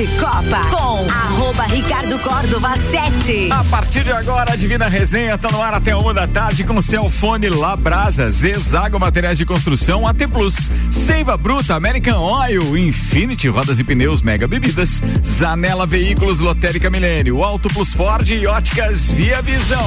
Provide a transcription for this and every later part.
de Copa com arroba Ricardo Córdova 7. A partir de agora, a Divina Resenha tá no ar até uma da tarde com Celfone Labrasa, Zezago Materiais de Construção, AT Plus, Seiva Bruta, American Oil, Infinity Rodas e Pneus, Mega Bebidas, Zanela Veículos, Lotérica Milênio, Auto Plus Ford e Óticas Via Visão.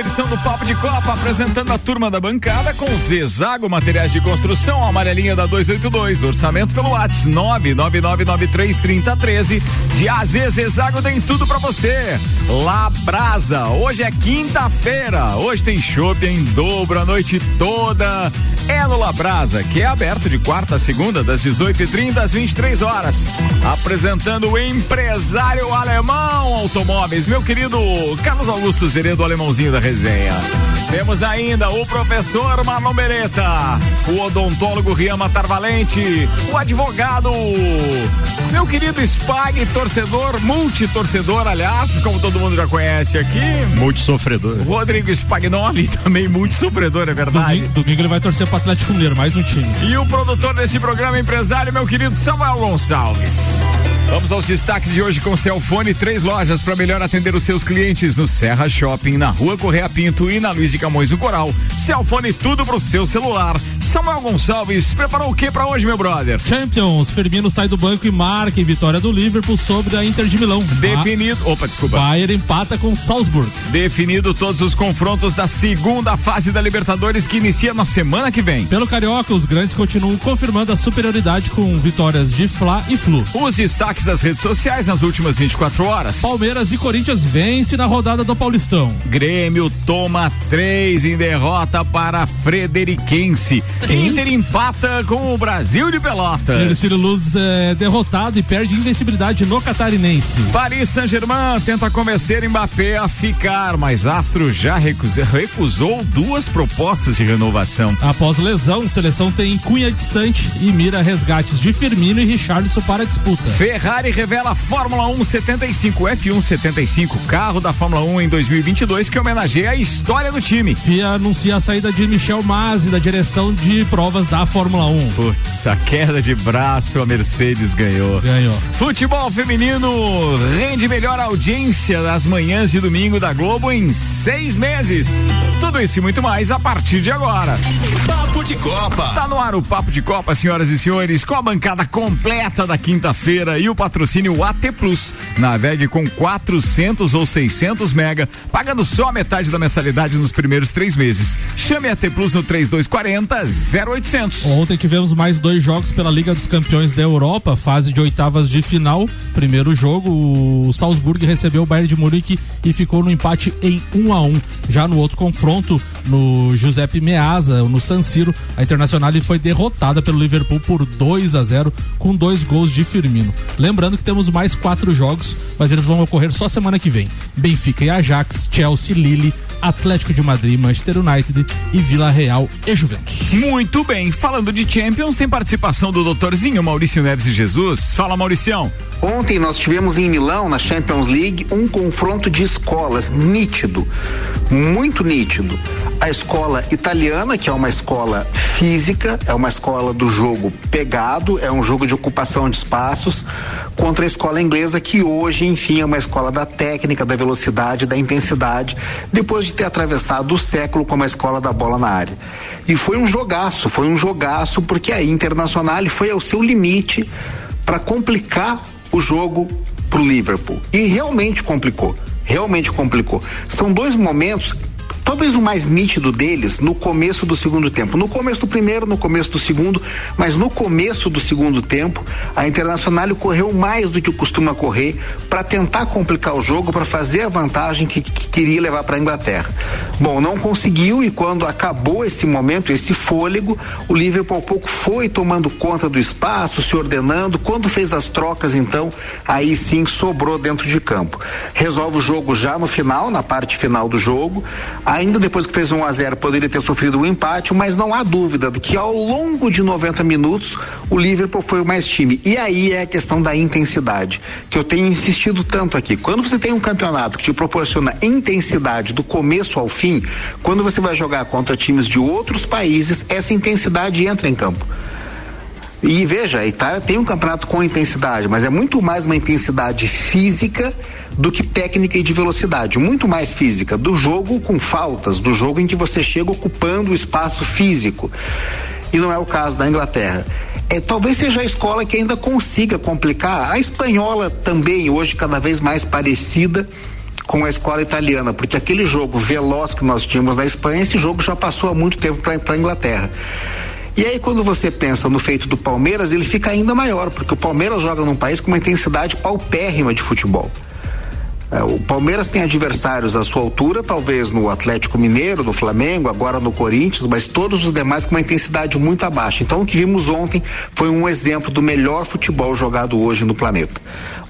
Edição do Papo de Copa, apresentando a turma da bancada com Zezago Materiais de Construção, amarelinha da 282, orçamento pelo WhatsApp 999933013. De AZ Zezago tem tudo para você. Labrasa, hoje é quinta-feira, hoje tem shopping em dobro a noite toda. É no Labrasa, que é aberto de quarta a segunda, das 18h30 às 23 horas. Apresentando o empresário alemão automóveis, meu querido Carlos Augusto Zeredo alemãozinho da resenha. Temos ainda o professor Marlon Beretta, o odontólogo Rian Matar Valente, o advogado, meu querido Spag, torcedor, multitorcedor, aliás, como todo mundo já conhece aqui. Multissofredor. Rodrigo Spagnoli, também multissofredor, é verdade. Domingo, domingo ele vai torcer para Atlético Mineiro, mais um time. E o produtor desse programa, empresário, meu querido Samuel Gonçalves. Vamos aos destaques de hoje com Celfone, três lojas para melhor atender os seus clientes no Serra Shopping, na Rua Correia Pinto e na Luiz de Camões do Coral. Celfone tudo pro seu celular. Samuel Gonçalves, preparou o que para hoje, meu brother? Champions, Firmino sai do banco e marca em vitória do Liverpool sobre a Inter de Milão. Definido, opa, desculpa. Bayern empata com Salzburg. Definido todos os confrontos da segunda fase da Libertadores que inicia na semana que vem. Pelo Carioca, os grandes continuam confirmando a superioridade com vitórias de Fla e Flu. Os destaques das redes sociais nas últimas 24 horas. Palmeiras e Corinthians vence na rodada do Paulistão. Grêmio toma três em derrota para Frederiquense. Inter empata com o Brasil de Pelotas. Ercílio Luz é derrotado e perde invencibilidade no Catarinense. Paris Saint-Germain tenta convencer Mbappé a ficar, mas Astro já recusou, recusou duas propostas de renovação. Após lesão, seleção tem cunha distante e mira resgates de Firmino e Richarlison para a disputa. Ferrari revela Fórmula 1 75 F1 75, carro da Fórmula 1 em 2022 que homenageia a história do time. FIA anuncia a saída de Michel Masi da direção de provas da Fórmula 1. Putz, a queda de braço a Mercedes ganhou. Ganhou. Futebol feminino rende melhor audiência das manhãs de domingo da Globo em seis meses. Tudo isso e muito mais a partir de agora. Papo de Copa. Tá no ar o Papo de Copa, senhoras e senhores, com a bancada completa da quinta-feira e o patrocínio AT Plus. Navegue com 400 ou 600 mega, pagando só a metade da mensalidade nos primeiros três meses. Chame AT Plus no 3240 0800. Ontem tivemos mais dois jogos pela Liga dos Campeões da Europa, fase de oitavas de final. Primeiro jogo, o Salzburg recebeu o Bayern de Munique e ficou no empate em 1 um a 1 um. Já no outro confronto, no Giuseppe Meazza, no San Siro, a Internacional foi derrotada pelo Liverpool por 2 a 0 com dois gols de Firmino. Lembrando que temos mais quatro jogos, mas eles vão ocorrer só semana que vem. Benfica e Ajax, Chelsea, Lille, Atlético de Madrid, Manchester United e Vila Real e Juventus. Muito bem, falando de Champions, tem participação do doutorzinho Maurício Neves e Jesus. Fala, Mauricião. Ontem nós tivemos em Milão, na Champions League, um confronto de escolas nítido, muito nítido. A escola italiana, que é uma escola física, é uma escola do jogo pegado, é um jogo de ocupação de espaços, contra a escola inglesa, que hoje, enfim, é uma escola da técnica, da velocidade, da intensidade, depois de ter atravessado o século como a escola da bola na área. E foi um jogaço, foi um jogaço, porque a Internacional foi ao seu limite para complicar o jogo pro Liverpool. E realmente complicou. Realmente complicou. São dois momentos Talvez o mais nítido deles no começo do segundo tempo. No começo do primeiro, no começo do segundo, mas no começo do segundo tempo, a Internacional correu mais do que costuma correr para tentar complicar o jogo, para fazer a vantagem que, que queria levar para a Inglaterra. Bom, não conseguiu e quando acabou esse momento, esse fôlego, o Liverpool pouco foi tomando conta do espaço, se ordenando. Quando fez as trocas, então, aí sim sobrou dentro de campo. Resolve o jogo já no final, na parte final do jogo. Ainda depois que fez 1 a 0 poderia ter sofrido um empate, mas não há dúvida de que ao longo de 90 minutos o Liverpool foi o mais time. E aí é a questão da intensidade, que eu tenho insistido tanto aqui. Quando você tem um campeonato que te proporciona intensidade do começo ao fim, quando você vai jogar contra times de outros países, essa intensidade entra em campo. E veja, a Itália tem um campeonato com intensidade, mas é muito mais uma intensidade física do que técnica e de velocidade, muito mais física, do jogo com faltas, do jogo em que você chega ocupando o espaço físico. E não é o caso da Inglaterra. É, talvez seja a escola que ainda consiga complicar. A espanhola também, hoje cada vez mais parecida com a escola italiana, porque aquele jogo veloz que nós tínhamos na Espanha, esse jogo já passou há muito tempo para a Inglaterra. E aí, quando você pensa no feito do Palmeiras, ele fica ainda maior, porque o Palmeiras joga num país com uma intensidade paupérrima de futebol. É, o Palmeiras tem adversários à sua altura, talvez no Atlético Mineiro, no Flamengo, agora no Corinthians, mas todos os demais com uma intensidade muito abaixo. Então, o que vimos ontem foi um exemplo do melhor futebol jogado hoje no planeta.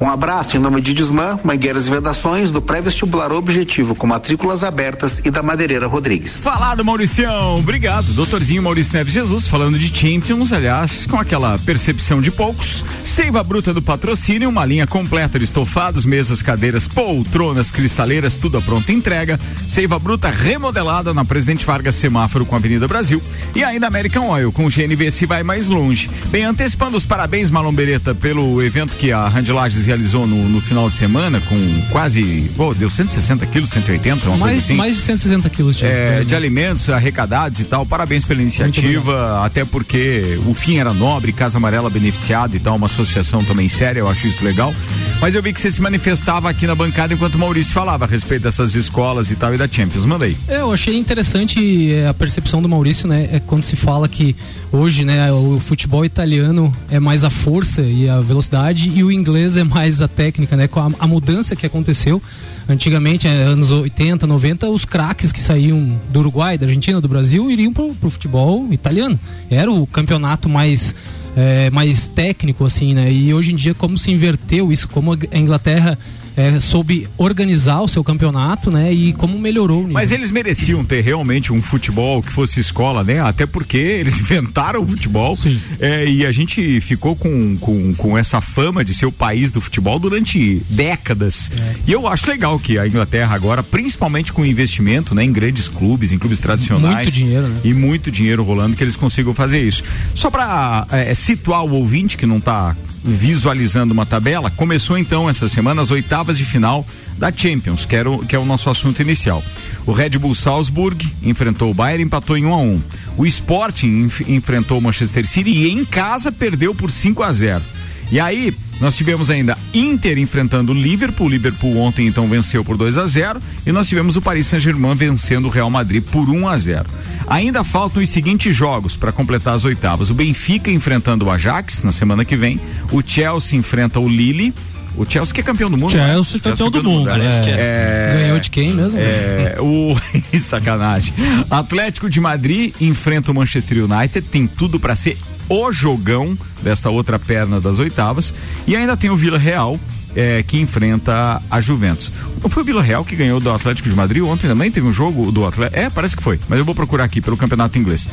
Um abraço em nome de Desmã, Mangueiras e Vedações, do pré-vestibular Objetivo, com matrículas abertas e da Madeireira Rodrigues. Falado, Mauricião. Obrigado. Doutorzinho Maurício Neves Jesus, falando de Champions, aliás, com aquela percepção de poucos. Seiva Bruta do Patrocínio, uma linha completa de estofados, mesas, cadeiras, poltronas, cristaleiras, tudo a pronta entrega. Seiva Bruta remodelada na Presidente Vargas Semáforo com a Avenida Brasil. E ainda American Oil, com o GNV se vai mais longe. Bem, antecipando os parabéns, Malom Beretta, pelo evento que a Randilages realizou no, no, final de semana com quase, pô, deu 160 quilos, 180, uma mais, coisa assim. Mais de 160 quilos de, é, de alimentos arrecadados e tal. Parabéns pela iniciativa, até porque o fim era nobre, Casa Amarela beneficiada e tal, uma associação também séria, eu acho isso legal. Mas eu vi que você se manifestava aqui na bancada enquanto o Maurício falava a respeito dessas escolas e tal e da Champions. Manda aí. É, eu achei interessante é, a percepção do Maurício, né? É quando se fala que hoje, né, o futebol italiano é mais a força e a velocidade e o inglês é mais a técnica, né? Com a, a mudança que aconteceu antigamente, é, anos 80, 90, os craques que saíam do Uruguai, da Argentina, do Brasil, iriam pro, pro futebol italiano. Era o campeonato mais é, mais técnico, assim, né? E hoje em dia, como se inverteu isso, como a Inglaterra é, soube organizar o seu campeonato, né? E como melhorou. Mas eles mereciam ter realmente um futebol que fosse escola, né? Até porque eles inventaram o futebol. Sim. É, e a gente ficou com, com, com essa fama de ser o país do futebol durante décadas. É. E eu acho legal que a Inglaterra agora, principalmente com investimento, né? Em grandes clubes, em clubes tradicionais. Muito dinheiro, né? E muito dinheiro rolando, que eles consigam fazer isso. Só para é, situar o ouvinte que não está visualizando uma tabela, começou então essa semana as oitavas de final da Champions, que, era o, que é o nosso assunto inicial. O Red Bull Salzburg enfrentou o Bayern e empatou em 1 a 1. O Sporting enf enfrentou o Manchester City e em casa perdeu por 5 a 0. E aí, nós tivemos ainda Inter enfrentando o Liverpool. O Liverpool ontem então venceu por 2 a 0 e nós tivemos o Paris Saint-Germain vencendo o Real Madrid por 1 a 0. Ainda faltam os seguintes jogos para completar as oitavas. O Benfica enfrentando o Ajax na semana que vem. O Chelsea enfrenta o Lille. O Chelsea que é campeão do mundo. Chelsea, né? campeão, campeão, do, do mundo. mundo. É, é, Ganhou de quem mesmo? É, o sacanagem. Atlético de Madrid enfrenta o Manchester United. Tem tudo para ser o jogão desta outra perna das oitavas. E ainda tem o Vila Real é, que enfrenta a Juventus. Não foi o Vila Real que ganhou do Atlético de Madrid ontem também? Teve um jogo do Atlético? É, parece que foi, mas eu vou procurar aqui pelo campeonato inglês.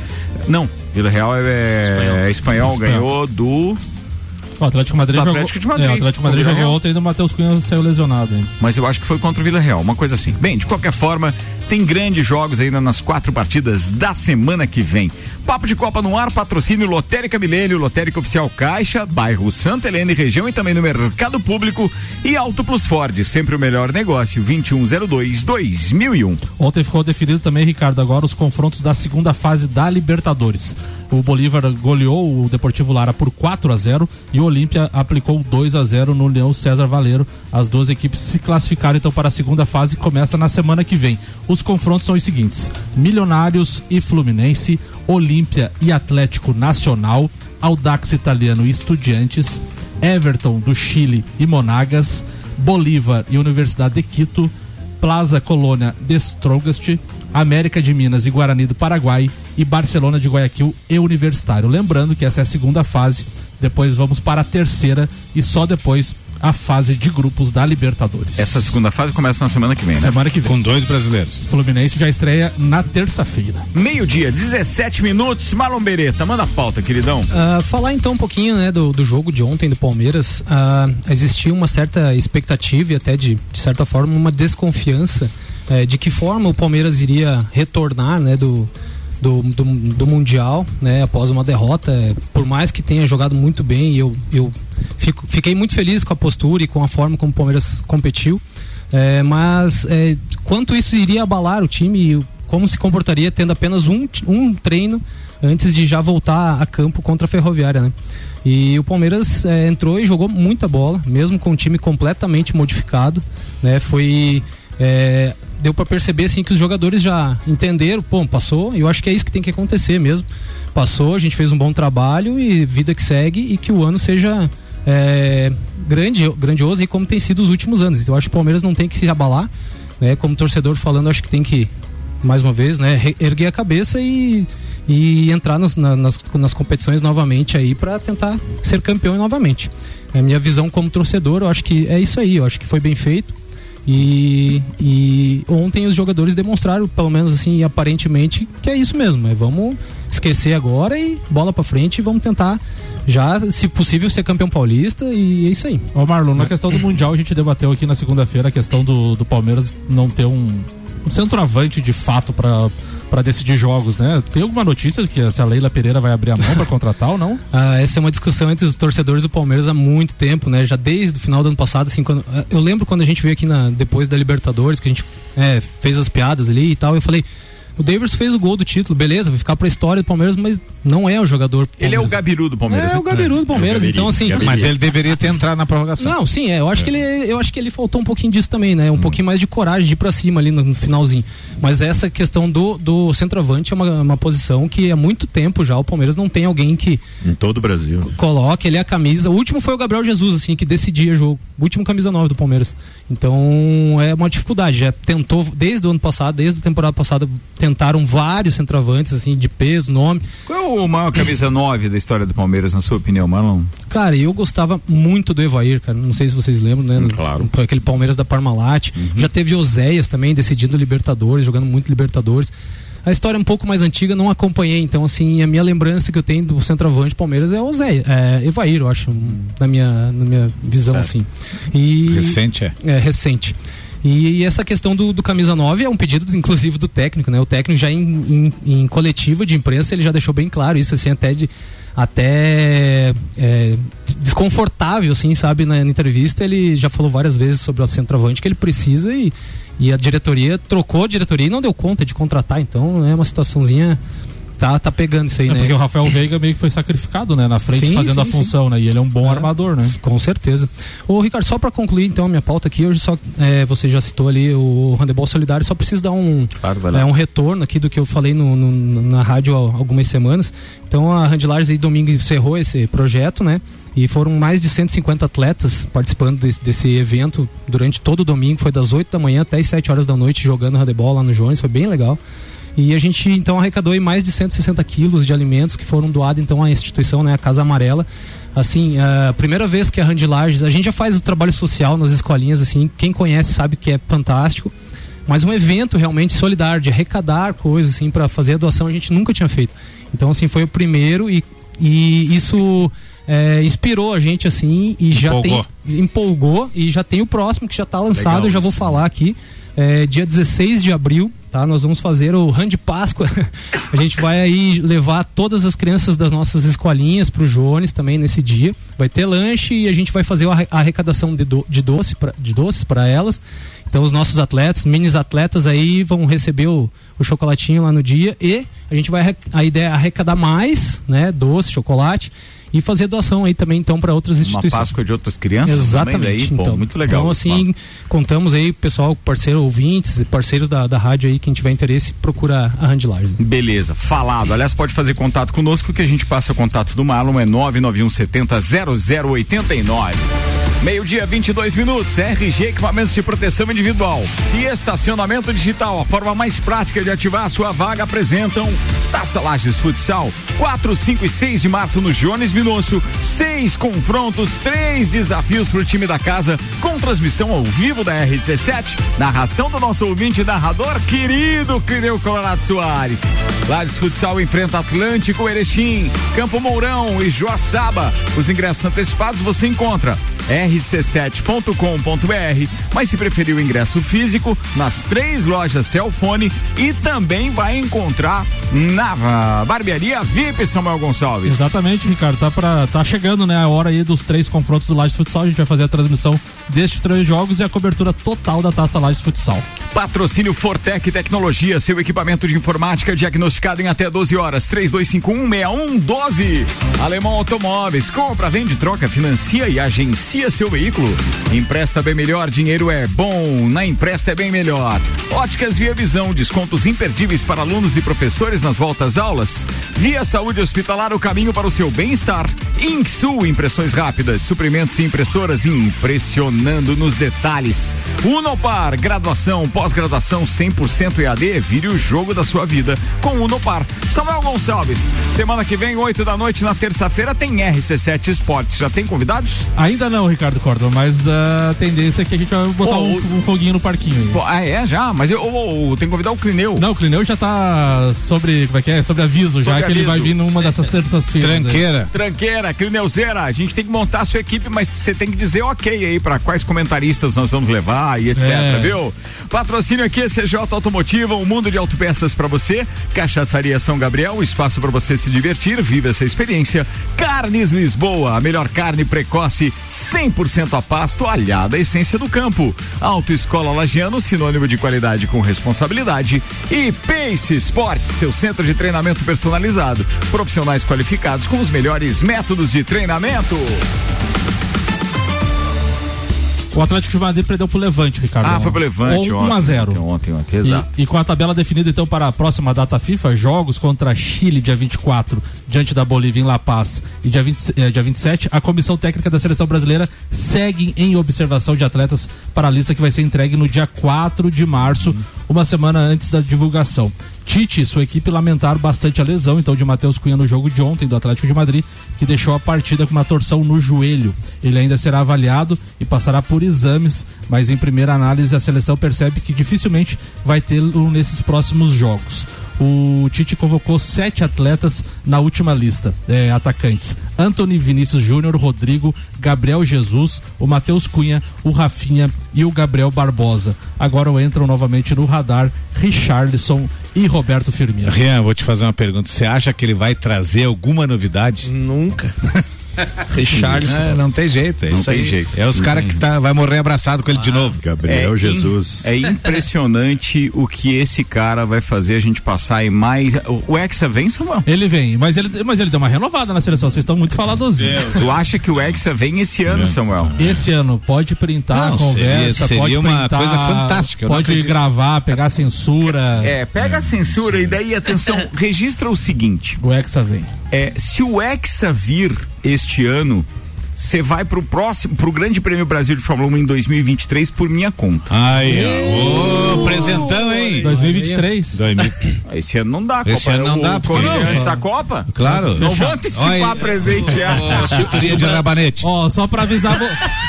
Não, Vila Real é, é espanhol. é espanhol, espanhol, ganhou do. O Atlético Madrid, jogou, Atlético de Madrid. É, o Atlético Madrid jogou ontem e o Matheus Cunha saiu lesionado. Hein? Mas eu acho que foi contra o Vila Real, uma coisa assim. Bem, de qualquer forma, tem grandes jogos ainda nas quatro partidas da semana que vem. Papo de Copa no ar, patrocínio Lotérica Milênio, Lotérica Oficial Caixa, bairro Santa Helena e região e também no Mercado Público e Auto Plus Ford, sempre o melhor negócio, 2102-2001. Ontem ficou definido também, Ricardo, agora os confrontos da segunda fase da Libertadores. O Bolívar goleou o Deportivo Lara por 4 a 0 e o Olímpia aplicou 2 a 0 no Leão César Valeiro. As duas equipes se classificaram então para a segunda fase e começa na semana que vem. Os Os confrontos são os seguintes: Milionários e Fluminense, Olímpia e Atlético Nacional, Audax Italiano e Estudiantes, Everton do Chile e Monagas, Bolívar e Universidade de Quito, Plaza Colônia de Strogast, América de Minas e Guarani do Paraguai e Barcelona de Guayaquil e Universitário. Lembrando que essa é a segunda fase, depois vamos para a terceira e só depois a fase de grupos da Libertadores. Essa segunda fase começa na semana que vem, né? Semana que vem. Com dois brasileiros. Fluminense já estreia na terça-feira. Meio-dia, 17 minutos. Marlon Beretta, manda a pauta, queridão. Uh, falar então um pouquinho né, do, do jogo de ontem do Palmeiras. Uh, existia uma certa expectativa e até de, de certa forma uma desconfiança uh, de que forma o Palmeiras iria retornar né, do, do, do, do, Mundial, né? Após uma derrota, por mais que tenha jogado muito bem, eu, eu fico, fiquei muito feliz com a postura e com a forma como o Palmeiras competiu. É, mas é, quanto isso iria abalar o time e como se comportaria tendo apenas um, um treino antes de já voltar a campo contra a Ferroviária, né? E o Palmeiras é, entrou e jogou muita bola, mesmo com o time completamente modificado, né? Foi é, deu para perceber assim que os jogadores já entenderam, pô, passou, e eu acho que é isso que tem que acontecer mesmo. Passou, a gente fez um bom trabalho e vida que segue e que o ano seja é, grande, grandioso e como tem sido os últimos anos. Então, eu acho que o Palmeiras não tem que se abalar, né? Como torcedor falando, acho que tem que mais uma vez, né, erguer a cabeça e, e entrar nas, nas, nas competições novamente aí para tentar ser campeão novamente. É a minha visão como torcedor, eu acho que é isso aí, eu acho que foi bem feito. E, e ontem os jogadores demonstraram, pelo menos assim, aparentemente, que é isso mesmo. É, vamos esquecer agora e bola para frente e vamos tentar já, se possível, ser campeão paulista e é isso aí. Ô Marlon, na questão do Mundial, a gente debateu aqui na segunda-feira a questão do, do Palmeiras não ter um, um centroavante de fato para para decidir jogos, né? Tem alguma notícia de que essa Leila Pereira vai abrir a mão para contratar ou não? Ah, essa é uma discussão entre os torcedores do Palmeiras há muito tempo, né? Já desde o final do ano passado, assim, quando, ah, eu lembro quando a gente veio aqui na, depois da Libertadores, que a gente é, fez as piadas ali e tal, eu falei, o Davis fez o gol do título, beleza, vai ficar pra história do Palmeiras, mas não é o jogador. Ele é o Gabiru do Palmeiras. É, é o Gabiru do Palmeiras, é então assim. Mas ele deveria ter entrado na prorrogação. Não, sim, é. Eu acho é. que ele, eu acho que ele faltou um pouquinho disso também, né? Um hum. pouquinho mais de coragem de ir pra cima ali no, no finalzinho. Mas essa questão do, do centroavante é uma, uma posição que há muito tempo já o Palmeiras não tem alguém que. Em todo o Brasil. Coloque ele a camisa. O último foi o Gabriel Jesus, assim, que decidia jogo. O último camisa 9 do Palmeiras. Então é uma dificuldade. Já tentou, desde o ano passado, desde a temporada passada, tentaram vários centroavantes, assim, de peso, nome. Qual é o maior camisa 9 da história do Palmeiras, na sua opinião, Marlon? Cara, eu gostava muito do Evair, cara. Não sei se vocês lembram, né? Hum, claro. Aquele Palmeiras da Parmalat. Uhum. Já teve Oséias também decidindo Libertadores, jogando muito Libertadores. A história é um pouco mais antiga, não acompanhei, então assim, a minha lembrança que eu tenho do centroavante Palmeiras é o Zé, é Evair, eu acho, na minha, na minha visão certo. assim. E, recente, é? É, recente. E, e, essa questão do, do, camisa 9 é um pedido, inclusive, do técnico, né? O técnico já em, em, em coletiva de imprensa, ele já deixou bem claro isso, assim, até de até é, desconfortável, assim, sabe, na, na, entrevista, ele já falou várias vezes sobre o centroavante que ele precisa e, e a diretoria trocou a diretoria e não deu conta de contratar, então é uma situaçãozinha tá, tá pegando isso aí, é né? Porque o Rafael Veiga meio que foi sacrificado, né? Na frente, sim, fazendo sim, a função, sim. né? E ele é um bom é, armador, né? Com certeza. Ô, Ricardo, só para concluir então a minha pauta aqui, hoje só é, você já citou ali o Handebol Solidário, só preciso dar um, claro, é, um retorno aqui do que eu falei no, no, na rádio há algumas semanas. Então a Handlars aí domingo encerrou esse projeto, né? E foram mais de 150 atletas participando desse, desse, evento durante todo o domingo. Foi das 8 da manhã até as 7 horas da noite jogando handebol lá no Jones. Foi bem legal. E a gente então arrecadou mais de 160 quilos de alimentos que foram doados então à instituição, né, a Casa Amarela. Assim, a primeira vez que a Randilages, a gente já faz o trabalho social nas escolinhas, assim, quem conhece sabe que é fantástico. Mas um evento realmente solidário, de arrecadar coisas, assim, para fazer a doação, a gente nunca tinha feito. Então, assim, foi o primeiro e, e isso é, inspirou a gente, assim, e já empolgou. tem. Empolgou e já tem o próximo que já está lançado, Legal, eu já vou falar aqui. É, dia 16 de abril, tá? Nós vamos fazer o de Páscoa. a gente vai aí levar todas as crianças das nossas escolinhas para o Jones também nesse dia. Vai ter lanche e a gente vai fazer a arrecadação de, do, de, doce pra, de doces para elas. Então os nossos atletas, minis atletas aí vão receber o, o chocolatinho lá no dia e a gente vai a ideia é arrecadar mais, né, doce, chocolate e fazer doação aí também então para outras instituições. Uma Páscoa de outras crianças Exatamente. Daí, então, pô, muito legal. Então assim, contamos aí pessoal, parceiro ouvintes, parceiros da, da rádio aí, quem tiver interesse, procura a Handlagem. Beleza, falado. Aliás, pode fazer contato conosco que a gente passa contato do Marlon é 991 70 0089. Meio-dia, 22 minutos. RG Equipamentos de Proteção Individual e Estacionamento Digital. A forma mais prática de ativar a sua vaga apresentam Taça Lages Futsal. 4, 5 e 6 de março no Jones Minosso. Seis confrontos, três desafios para o time da casa, com transmissão ao vivo da RC7. Narração do nosso ouvinte narrador, querido Clineu Colorado Soares. Lages Futsal enfrenta Atlântico Erechim, Campo Mourão e Joaçaba. Os ingressos antecipados você encontra rc7.com.br, mas se preferir o ingresso físico, nas três lojas Celfone e também vai encontrar na barbearia VIP Samuel Gonçalves. Exatamente, Ricardo, tá para tá chegando, né, a hora aí dos três confrontos do Lages Futsal, a gente vai fazer a transmissão destes três jogos e a cobertura total da Taça Lages Futsal. Patrocínio Fortec Tecnologia, seu equipamento de informática diagnosticado em até 12 horas, 32516112. Alemão Automóveis, compra, vende, troca, financia e agencia seu veículo. Empresta bem melhor, dinheiro é bom, na empresta é bem melhor. Óticas Via Visão, descontos imperdíveis para alunos e professores nas voltas aulas. Via Saúde Hospitalar, o caminho para o seu bem-estar. Insul, impressões rápidas, suprimentos e impressoras impressionando nos detalhes. Unopar, graduação, pós-graduação 100% EAD, vire o jogo da sua vida com Unopar. Samuel Gonçalves, semana que vem, 8 da noite, na terça-feira, tem RC7 Esportes. Já tem convidados? Ainda não, Ricardo Córdoba, mas a tendência é que a gente vai botar um, um, foguinho no parquinho. Aí. Pô, ah, é, já? Mas eu, eu, eu, tenho que convidar o Clineu. Não, o Clineu já tá sobre, como é que é? Sobre aviso, já que ele vai vir numa dessas terças-feiras. Tranqueira. Aí. Tranqueira, Clineuzeira, a gente tem que montar a sua equipe, mas você tem que dizer ok aí para quais comentaristas nós vamos levar e etc, é. viu? Patrocínio aqui é CJ Automotiva, um mundo de autopeças para você. Cachaçaria São Gabriel, um espaço para você se divertir, vive essa experiência. Carnes Lisboa, a melhor carne precoce, 100% a pasto, alhada a essência do campo. Autoescola Lagiano, sinônimo de qualidade com responsabilidade. E Pace Sports, seu centro de treinamento personalizado. Profissionais qualificados com os melhores métodos de treinamento. O Atlético de Madrid perdeu pro Levante, Ricardo. Ah, foi pro Levante, 1 a 0 Ontem, ontem, ontem exato. E, e, com a tabela definida então para a próxima data FIFA, jogos contra Chile dia 24, diante da Bolívia em La Paz, e dia, 20, eh, dia 27, a comissão técnica da seleção brasileira segue em observação de atletas para a lista que vai ser entregue no dia 4 de março, uma semana antes da divulgação. Tite e sua equipe lamentaram bastante a lesão, então, de Matheus Cunha no jogo de ontem do Atlético de Madrid, que deixou a partida com uma torção no joelho. Ele ainda será avaliado e passará por exames, mas em primeira análise a seleção percebe que dificilmente vai tê-lo nesses próximos jogos o Tite convocou sete atletas na última lista, é, atacantes. Anthony Vinícius Júnior, Rodrigo, Gabriel Jesus, o Matheus Cunha, o Rafinha e o Gabriel Barbosa. Agora entram novamente no radar Richarlison e Roberto Firmino. Rian, vou te fazer uma pergunta. Você acha que ele vai trazer alguma novidade? Nunca. Richardson. É, não tem jeito, é não isso tem aí. jeito. É os caras que tá, vai morrer abraçado com ele ah, de novo. Gabriel é Jesus. In, é impressionante o que esse cara vai fazer a gente passar em mais. O Hexa vem, Samuel? Ele vem, mas ele, mas ele deu uma renovada na seleção. Vocês estão muito faladosinhos. Tu acha que o Hexa vem esse ano. Samuel? Esse ano, pode printar não, a conversa, seria, seria pode uma printar, coisa fantástica. Pode gravar, pegar a censura. É, pega a censura e daí, atenção, registra o seguinte. O Hexa vem. É, se o Hexa vir este ano, você vai pro próximo, pro Grande Prêmio Brasil de Fórmula 1 em 2023 por minha conta. Aí, ô, presentão, hein? 2023. Esse ano não dá, Esse Copa. ano não dá, porque não, antes da Copa? Claro. Não vou antecipar presente já. Chuteria de rabanete. Ó, só pra avisar,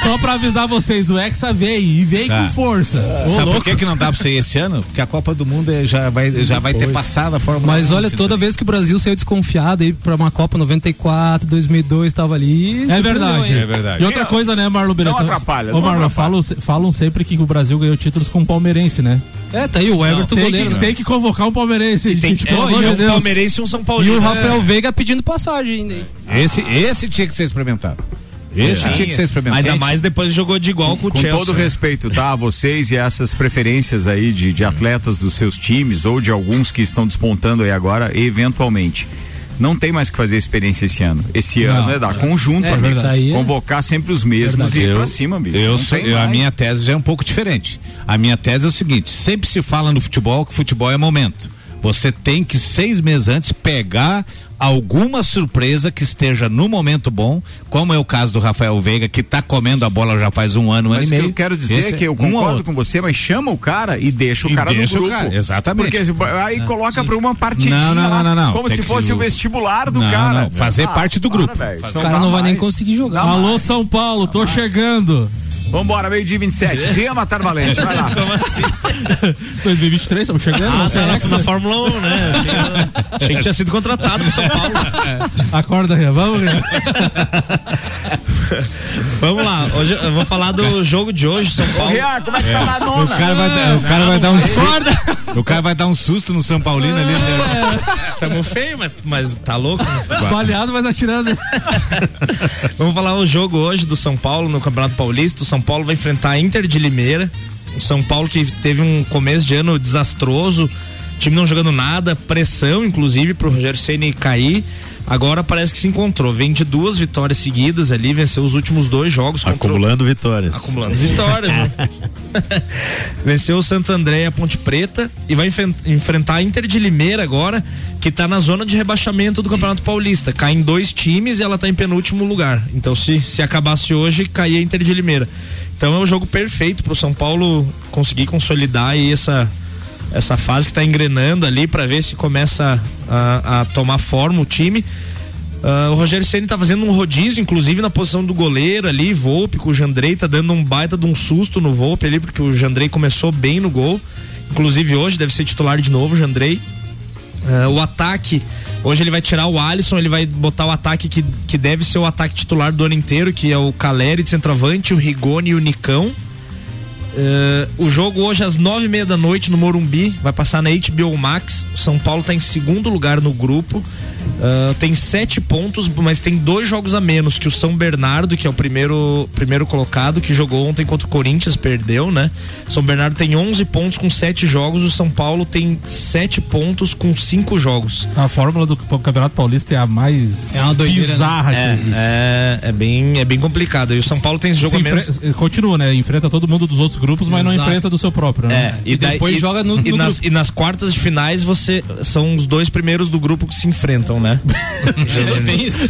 só pra avisar vocês, o Hexa veio e veio tá. com força. Ô, Sabe louco. por que que não dá pra você ir esse ano? Porque a Copa do Mundo é, já vai, já vai ter passado a Fórmula Mas olha, toda vez que o Brasil saiu desconfiado aí pra uma Copa 94, 2002, tava ali. É verdade verdade. É verdade. E outra coisa, né, Marlon Beretta? Não atrapalha. Ô, Marlon, falam, falam sempre que o Brasil ganhou títulos com o palmeirense, né? É, tá aí o Everton não, tem goleiro. Que, né? Tem que convocar um palmeirense. tem, gente, é, pelo amor de Deus. um palmeirense e um São Paulo. E o Rafael é. Veiga pedindo passagem ainda. Esse, esse tinha que ser experimentado. Esse Sim. tinha que ser experimentado. Ainda mais depois jogou de igual com, Com o Chelsea. todo respeito, tá? A vocês e essas preferências aí de, de atletas dos seus times ou de alguns que estão despontando aí agora, eventualmente. Não tem mais que fazer experiência esse ano. Esse Não, ano é dar conjunto, é amigo. verdade. É- Convocar sempre os mesmos e ir pra cima, bicho. Eu sou- eu- a minha tese já é um pouco diferente. A minha tese é o seguinte: sempre se fala no futebol que futebol é momento. Você tem que seis meses antes pegar alguma surpresa que esteja no momento bom, como é o caso do Rafael Veiga, que tá comendo a bola já faz um ano, um ano e o que meio. eu quero dizer Esse é que eu um concordo com você, mas chama o cara e deixa o E cara deixa no o grupo. cara, exatamente. Porque se- aí coloca pra uma partidinha Não, não, não, não, não. como Tem se que- fosse o vestibular do Não, cara. não, fazer parte do grupo. velho, O são cara não vai nem mais. conseguir jogar. Alô, São Paulo, tô chegando. Vambora, meio dia 27. Tema Matar Valente, vai lá. Como assim? 2023, estamos chegando. Ah, tá hexa. na, na Fórmula 1, né? Achei, que tinha sido contratado pro São Paulo. Acorda, Ria, vamos, Ria. Vamos lá, hoje eu vou falar do jogo de hoje, São Paulo. Riá, como é que tá lá O nona? cara vai, dar- o cara vai dar um susto. O cara vai dar um susto no São Paulino ali. né? Tamo feio, mas, mas tá louco? né? Espalhado, mas atirando. Vamos falar o jogo hoje do São Paulo no Campeonato Paulista. O São Paulo vai enfrentar a Inter de Limeira. O São Paulo que teve um começo de ano desastroso, time não jogando nada, pressão inclusive pro Rogério Ceni cair. Agora parece que se encontrou. Vem de duas vitórias seguidas ali, venceu os últimos dois jogos contra o- Acumulando vitórias. acumulando vitórias, né? Venceu o Santo André e a Ponte Preta e vai enfrentar a Inter de Limeira agora, que tá na zona de rebaixamento do Campeonato Paulista. Caem dois times e ela tá em penúltimo lugar. Então, se, se acabasse hoje, caía a Inter de Limeira. Então é o jogo perfeito pro São Paulo conseguir consolidar aí essa, essa fase que tá engrenando ali para ver se começa a, a tomar forma o time. Ah, o Rogério Ceni tá fazendo um rodízio, inclusive na posição do goleiro ali, Volpe com o Jandrei, tá dando um baita de um susto no Volpe ali, porque o Jandrei começou bem no gol. Inclusive hoje deve ser titular de novo, Jandrei. Ah, o ataque, hoje ele vai tirar o Alisson, ele vai botar o ataque que, que deve ser o ataque titular do ano inteiro, que é o Caleri de centroavante, o Rigoni e o Nicão. Eh, o jogo hoje às nove e meia da noite no Morumbi vai passar na HBO Max. O São Paulo está em segundo lugar no grupo. Eh, tem sete pontos, mas tem dois jogos a menos que o São Bernardo, que é o primeiro, primeiro colocado, que jogou ontem contra o Corinthians, perdeu, né? São Bernardo tem 11 pontos com sete jogos. O São Paulo tem sete pontos com cinco jogos. A fórmula do Campeonato Paulista é a mais É uma doideira, né? bizarra que existe. É, é bem, é bem complicado. E o São Paulo tem esse jogo Se a menos. Continua, né? Enfrenta todo mundo dos outros grupos, mas não Exato. enfrenta do seu próprio, né? É, E depois joga no- e no nas, grupo. e nas quartas de finais você são os dois primeiros do grupo que se enfrentam, né? Tem isso.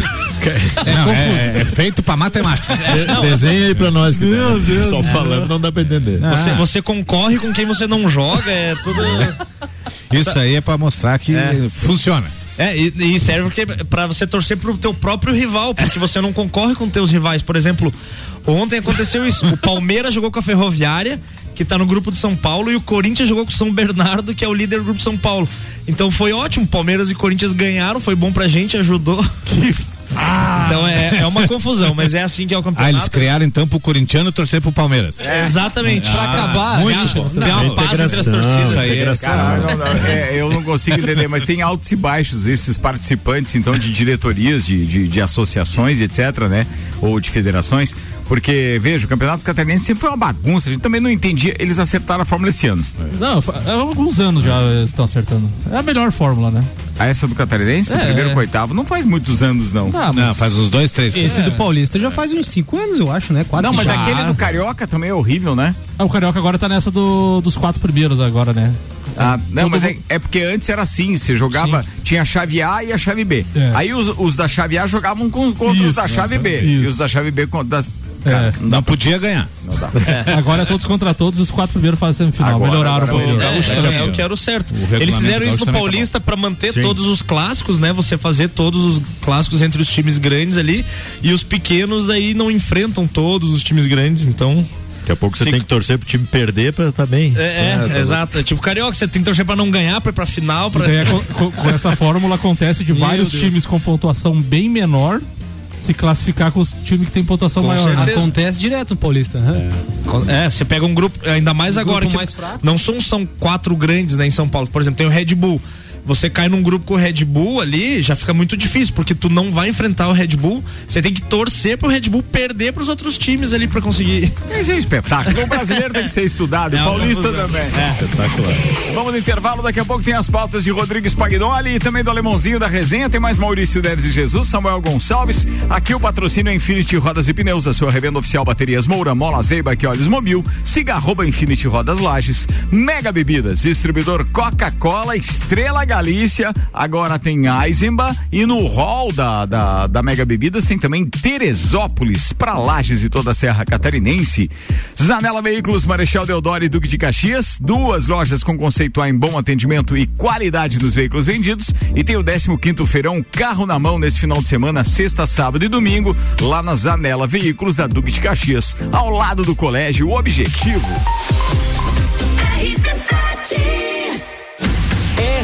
Não, é, é feito pra matemática. Desenha aí pra nós. Que Meu Deus. Só falando não dá pra entender. Você, você concorre com quem você não joga, é tudo. Isso aí é pra mostrar que É. funciona. É, e, e serve pra você torcer pro teu próprio rival, porque você não concorre com teus rivais. Por exemplo, ontem aconteceu isso. O Palmeiras jogou com a Ferroviária, que tá no grupo de São Paulo, e o Corinthians jogou com o São Bernardo, que é o líder do grupo de São Paulo. Então foi ótimo. Palmeiras e Corinthians ganharam, foi bom pra gente, ajudou. Então é, é uma confusão, mas é assim que é o Ah, campeonato. eles criaram então pro corintiano torcer pro Palmeiras. É, Exatamente. Pra acabar, Muito né? Tem uma paz entre as torcidas. Isso aí é. Cara, não, não, é, eu não consigo entender, mas tem altos e baixos esses participantes, então, de diretorias, de, de, de associações, etc., né? Ou de federações. Porque, veja, o Campeonato Catarinense sempre foi uma bagunça, a gente também não entendia. Eles acertaram a fórmula esse ano. Não, fa- há alguns anos já estão acertando. É a melhor fórmula, né? A essa do Catarinense, do É, primeiro é. pro oitavo, não faz muitos anos, não. Ah, Não, mas faz uns dois, três. Esse do Paulista já faz uns 5 anos, eu acho, né? Quatro Não, mas cinco. aquele do Carioca também é horrível, né? Ah, o Carioca agora tá nessa do- dos quatro primeiros agora, né? Ah, não, Todo mas é, é porque antes era assim, você jogava, tinha a chave A e a chave B. É. Aí os, os da chave A jogavam com, contra os Isso, da chave B. isso. E os da chave B contra das. É. Não podia ganhar. Agora é todos contra todos e os quatro primeiros fazem semifinal. Agora- Melhoraram agora um pouquinho. o É, é, o que era o certo. regulamento Eles fizeram isso no tá Paulista pra manter Sim. todos os clássicos, né? Você fazer todos os clássicos entre os times grandes ali e os pequenos daí não enfrentam todos os times grandes, então Daqui a pouco você Fica- tem que torcer pro time perder pra tá bem. é, é, Ah, tá exato. É tipo carioca, você tem que torcer pra não ganhar, pra ir pra final, pra é co- co- com essa fórmula acontece de Meu vários Deus. times com pontuação bem menor se classificar com os times que tem pontuação Com maior. né? certeza. Acontece direto no Paulista. né? É, você pega um grupo, ainda mais Um agora grupo que mais fraco. não são, são quatro grandes, né, em São Paulo. Por exemplo, tem o Red Bull. Você cai num grupo com o Red Bull ali, já fica muito difícil, porque tu não vai enfrentar o Red Bull, você tem que torcer pro Red Bull perder pros outros times ali pra conseguir. Esse é um espetáculo. O brasileiro tem que ser estudado, o É uma paulista também. Espetacular. Vamos no intervalo, daqui a pouco tem as pautas de Rodrigues Pagnoli e também do Alemãozinho da Resenha, tem mais Maurício Neves e Jesus, Samuel Gonçalves. Aqui o patrocínio é Infinity Rodas e Pneus, a sua revenda oficial Baterias Moura, Mola Zeiba e Olhos Mobil, siga arroba Infinity Rodas Lages, Mega Bebidas, distribuidor Coca-Cola, Estrela Galícia, agora tem Eisenbach e no hall da, da, da Mega Bebidas tem também Teresópolis, para Lages e toda a Serra Catarinense. Zanela Veículos, Marechal Deodoro e Duque de Caxias, duas lojas com conceito A em bom atendimento e qualidade dos veículos vendidos. E tem o 15 feirão Carro na Mão nesse final de semana, sexta, sábado e domingo, lá na Zanela Veículos da Duque de Caxias, ao lado do colégio Objetivo.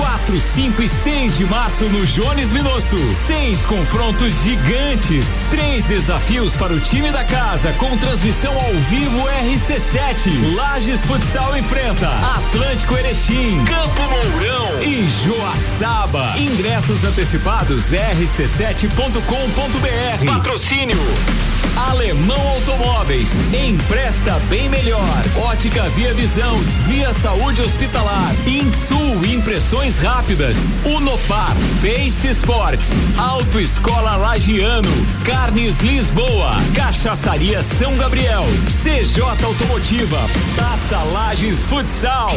4, 5 e 6 de março no Jones Minosso. Seis confrontos gigantes. Três desafios para o time da casa com transmissão ao vivo RC7. Lages Futsal enfrenta Atlântico Erechim, Campo Mourão e Joaçaba. Ingressos antecipados rc7.com.br. Patrocínio Alemão Automóveis. Empresta bem melhor. Ótica Via Visão. Via Saúde Hospitalar. Insul Impressões Rápidas. Unopar. Pace Sports. Autoescola Lagiano. Carnes Lisboa. Cachaçaria São Gabriel. CJ Automotiva. Taça Lages Futsal.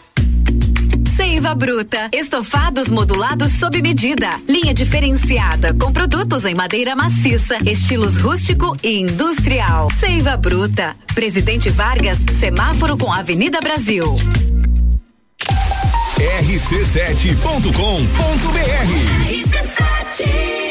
Seiva Bruta. Estofados modulados sob medida. Linha diferenciada com produtos em madeira maciça, estilos rústico e industrial. Seiva Bruta. Presidente Vargas, semáforo com Avenida Brasil. rc7.com.br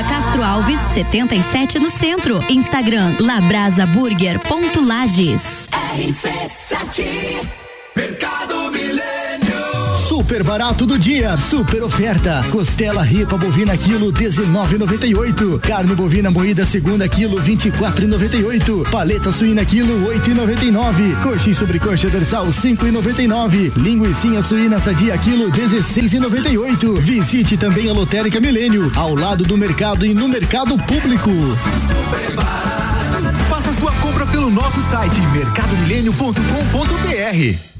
Rua Castro Alves, 77 no centro. Instagram labrasaburger.lages. RC7 Mercado Super barato do dia, super oferta. Costela ripa bovina quilo 19,98. Carne bovina moída segunda quilo 24,98. Paleta suína quilo 8,99. Coxa e sobrecoxa dorsal 5,99. Linguiça suína sadia quilo 16,98. Visite também a Lotérica Milênio, ao lado do mercado e no mercado público. Faça sua compra pelo nosso site mercadomilênio.com.br.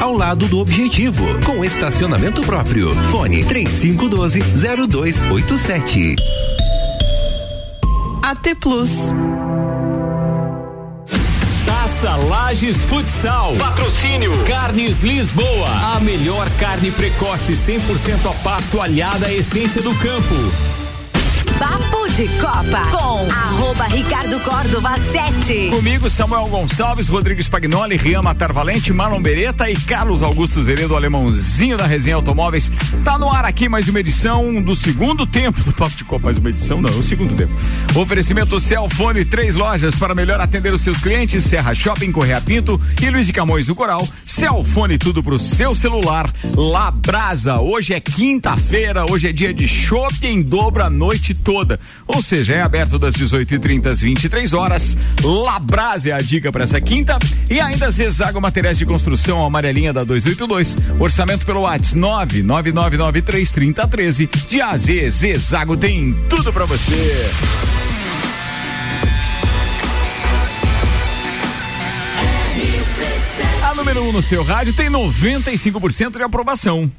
ao lado do objetivo. Com estacionamento próprio. Fone 3512 0287. AT Plus. Taça Lages Futsal. Patrocínio. Carnes Lisboa. A melhor carne precoce 100% a pasto alhada à essência do campo. De Copa com arroba Ricardo Córdova 7. Comigo, Samuel Gonçalves, Rodrigo Spagnoli, Rian Matar Valente, Marlon Beretta e Carlos Augusto Zeredo, alemãozinho da Resenha Automóveis. Tá no ar aqui mais uma edição do segundo tempo do Papo de Copa. Mais uma edição, não, é o segundo tempo. Oferecimento Celfone, três lojas para melhor atender os seus clientes: Serra Shopping, Correia Pinto e Luiz de Camões do Coral. Celfone, tudo pro seu celular. Labrasa, hoje é quinta-feira, hoje é dia de shopping em dobro a noite toda. Ou seja, é aberto das 18h30 às 23 horas. Labrasa é a dica para essa quinta. E ainda Zezago Materiais de Construção, amarelinha da 282. Orçamento pelo WhatsApp 999933013. De AZ, Zezago tem tudo para você. A número 1 um no seu rádio tem 95% de aprovação.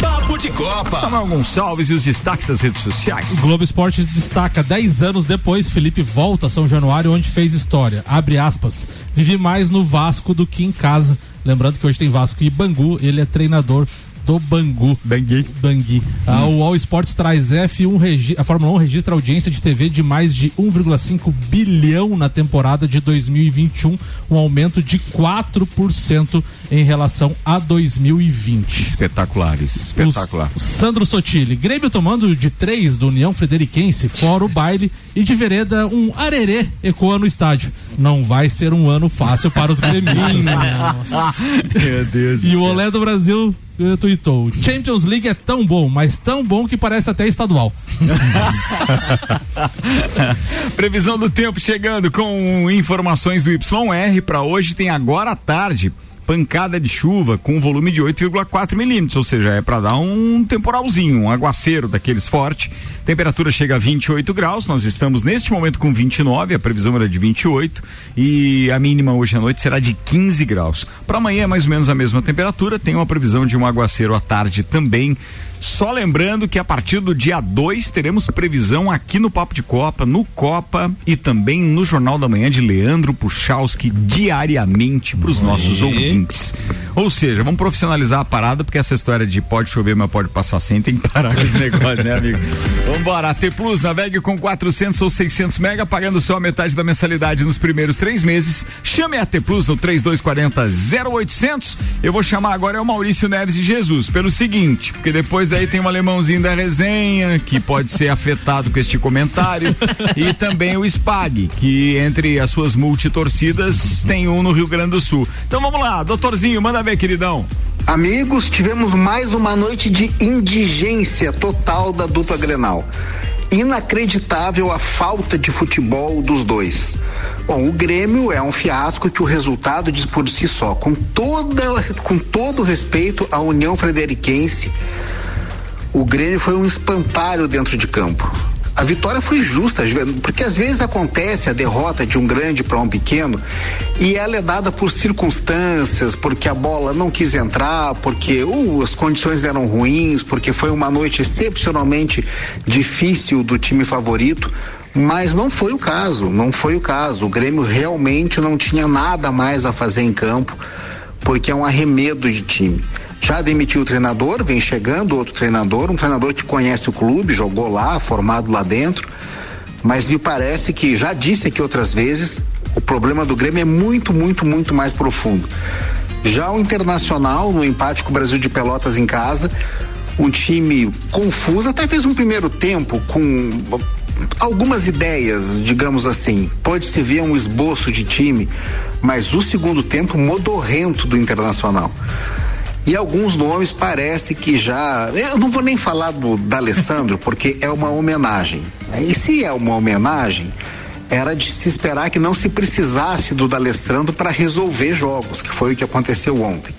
Papo de Copa. Samuel Gonçalves e os destaques das redes sociais. O Globo Esporte destaca 10 anos depois, Felipe volta a São Januário, onde fez história. Abre aspas. Vivi mais no Vasco do que em casa. Lembrando que hoje tem Vasco e Bangu, ele é treinador do Bangu. Bangui. Bangui. Ah, o All Sports traz F1, regi a Fórmula 1 registra audiência de TV de mais de 1,5 bilhão na temporada de 2021, um aumento de 4% em relação a 2020. Espetaculares, espetacular. O Sandro Sotile, Grêmio tomando de 3 do União Frederiquense, fora o baile e de vereda um arerê ecoa no estádio. Não vai ser um ano fácil para os gremistas. Meu Deus E o Olé do Brasil tweetou: Champions League é tão bom, mas tão bom que parece até estadual. Previsão do tempo chegando com informações do YR para hoje tem agora à tarde pancada de chuva com volume de 8,4 milímetros, ou seja, é para dar um temporalzinho, um aguaceiro daqueles forte. Temperatura chega a 28 graus, nós estamos neste momento com 29, a previsão era de 28 e a mínima hoje à noite será de 15 graus. Para amanhã é mais ou menos a mesma temperatura, tem uma previsão de um aguaceiro à tarde também. Só lembrando que a partir do dia 2 teremos previsão aqui no Papo de Copa, no Copa e também no Jornal da Manhã de Leandro Puchalski diariamente para os nossos ouvintes. Ou seja, vamos profissionalizar a parada porque essa história de pode chover, mas pode passar sem tem que parar com esse negócio, né, amigo? Vambora, AT Plus, navegue com 400 ou 600 mega, pagando só a metade da mensalidade nos primeiros três meses. Chame a AT Plus no 3240 0800. Eu vou chamar agora é o Maurício Neves de Jesus, pelo seguinte, porque depois daí tem um alemãozinho da resenha que pode ser afetado com este comentário e também o SPAG, que entre as suas multitorcidas tem um no Rio Grande do Sul. Então vamos lá, doutorzinho, manda ver, queridão. Amigos, tivemos mais uma noite de indigência total da dupla Grenal. Inacreditável a falta de futebol dos dois. Bom, o Grêmio é um fiasco que o resultado diz por si só. Com, toda, com todo respeito à União Frederiquense, o Grêmio foi um espantalho dentro de campo. A vitória foi justa, porque às vezes acontece a derrota de um grande para um pequeno e ela é dada por circunstâncias, porque a bola não quis entrar, porque uh, as condições eram ruins, porque foi uma noite excepcionalmente difícil do time favorito. Mas não foi o caso, não foi o caso. O Grêmio realmente não tinha nada mais a fazer em campo, porque é um arremedo de time. Já demitiu o treinador, vem chegando outro treinador, um treinador que conhece o clube, jogou lá, formado lá dentro. Mas me parece que, já disse aqui outras vezes, o problema do Grêmio é muito, muito, muito mais profundo. Já o Internacional, no empate com o Brasil de Pelotas em casa, um time confuso, até fez um primeiro tempo com algumas ideias, digamos assim. Pode-se ver um esboço de time, mas o segundo tempo modorrento do Internacional. E alguns nomes parece que já. Eu não vou nem falar do D'Alessandro, porque é uma homenagem. E se é uma homenagem, era de se esperar que não se precisasse do D'Alessandro para resolver jogos, que foi o que aconteceu ontem.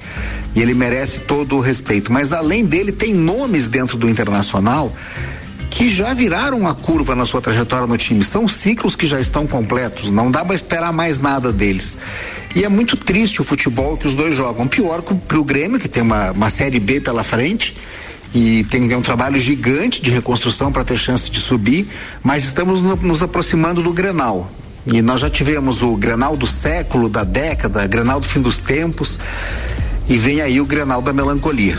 E ele merece todo o respeito. Mas além dele, tem nomes dentro do Internacional que já viraram a curva na sua trajetória no time. São ciclos que já estão completos, não dá para esperar mais nada deles. E é muito triste o futebol que os dois jogam. Pior para o Grêmio, que tem uma, uma Série B pela frente e tem, um trabalho gigante de reconstrução para ter chance de subir, mas estamos no, nos aproximando do Grenal. E nós já tivemos o Grenal do século, da década, Grenal do fim dos tempos, e vem aí o Grenal da melancolia.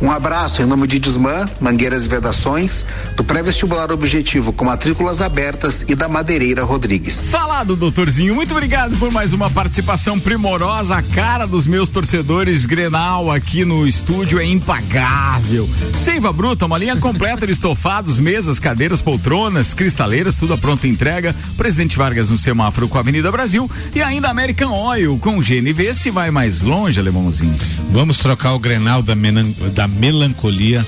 Um abraço em nome de Desmã, Mangueiras e Vedações, do pré-vestibular Objetivo com matrículas abertas e da Madeireira Rodrigues. Falado, doutorzinho. Muito obrigado por mais uma participação primorosa. A cara dos meus torcedores Grenal aqui no estúdio é impagável. Seiva Bruta, uma linha completa de estofados, mesas, cadeiras, poltronas, cristaleiras, tudo a pronta entrega. Presidente Vargas no semáforo com a Avenida Brasil e ainda American Oil com GNV se vai mais longe, alemãozinho. Vamos trocar o Grenal da, menan, da melancolia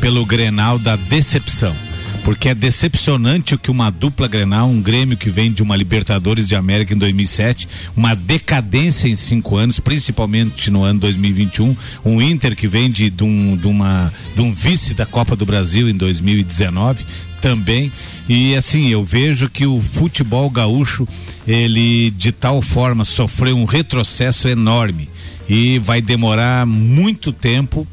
pelo Grenal da decepção. Porque é decepcionante o que uma dupla Grenal, um Grêmio que vem de uma Libertadores de América em 2007, uma decadência em cinco anos, principalmente no ano 2021, um Inter que vem de, de, um, de, uma, de um vice da Copa do Brasil em 2019 também. E assim, eu vejo que o futebol gaúcho, ele de tal forma sofreu um retrocesso enorme e vai demorar muito tempo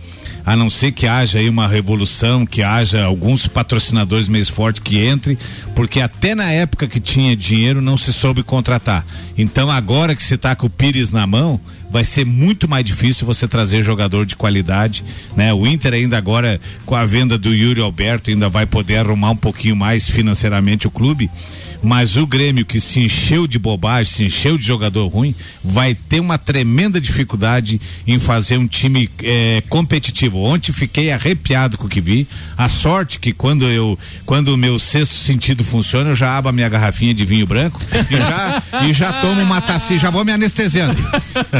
a não ser que haja aí uma revolução, que haja alguns patrocinadores mais fortes que entrem, porque até na época que tinha dinheiro não se soube contratar. Então agora que se está com o Pires na mão, vai ser muito mais difícil você trazer jogador de qualidade, né? O Inter ainda agora com a venda do Yuri Alberto ainda vai poder arrumar um pouquinho mais financeiramente o clube mas o Grêmio que se encheu de bobagem, se encheu de jogador ruim, vai ter uma tremenda dificuldade em fazer um time é, competitivo. Ontem fiquei arrepiado com o que vi. A sorte que quando eu, quando o meu sexto sentido funciona, eu já abro a minha garrafinha de vinho branco e já, e já tomo uma tacinha, já vou me anestesiando.